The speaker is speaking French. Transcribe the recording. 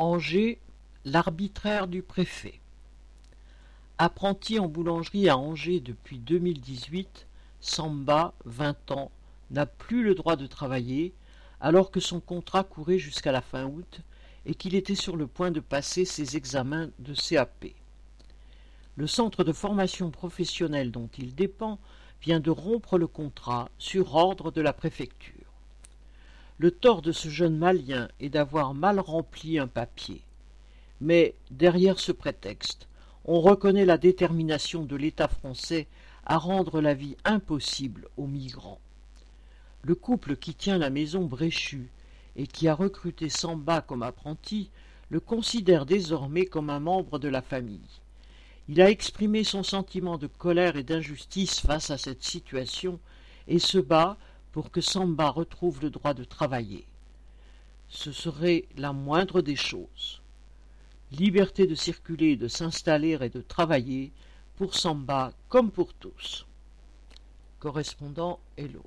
Angers, l'arbitraire du préfet. Apprenti en boulangerie à Angers depuis 2018, Samba, 20 ans, n'a plus le droit de travailler alors que son contrat courait jusqu'à la fin août et qu'il était sur le point de passer ses examens de CAP. Le centre de formation professionnelle dont il dépend vient de rompre le contrat sur ordre de la préfecture. Le tort de ce jeune Malien est d'avoir mal rempli un papier. Mais derrière ce prétexte, on reconnaît la détermination de l'État français à rendre la vie impossible aux migrants. Le couple qui tient la maison Bréchue et qui a recruté Samba comme apprenti le considère désormais comme un membre de la famille. Il a exprimé son sentiment de colère et d'injustice face à cette situation et se bat pour que Samba retrouve le droit de travailler. Ce serait la moindre des choses. Liberté de circuler, de s'installer et de travailler pour Samba comme pour tous. Correspondant Hello.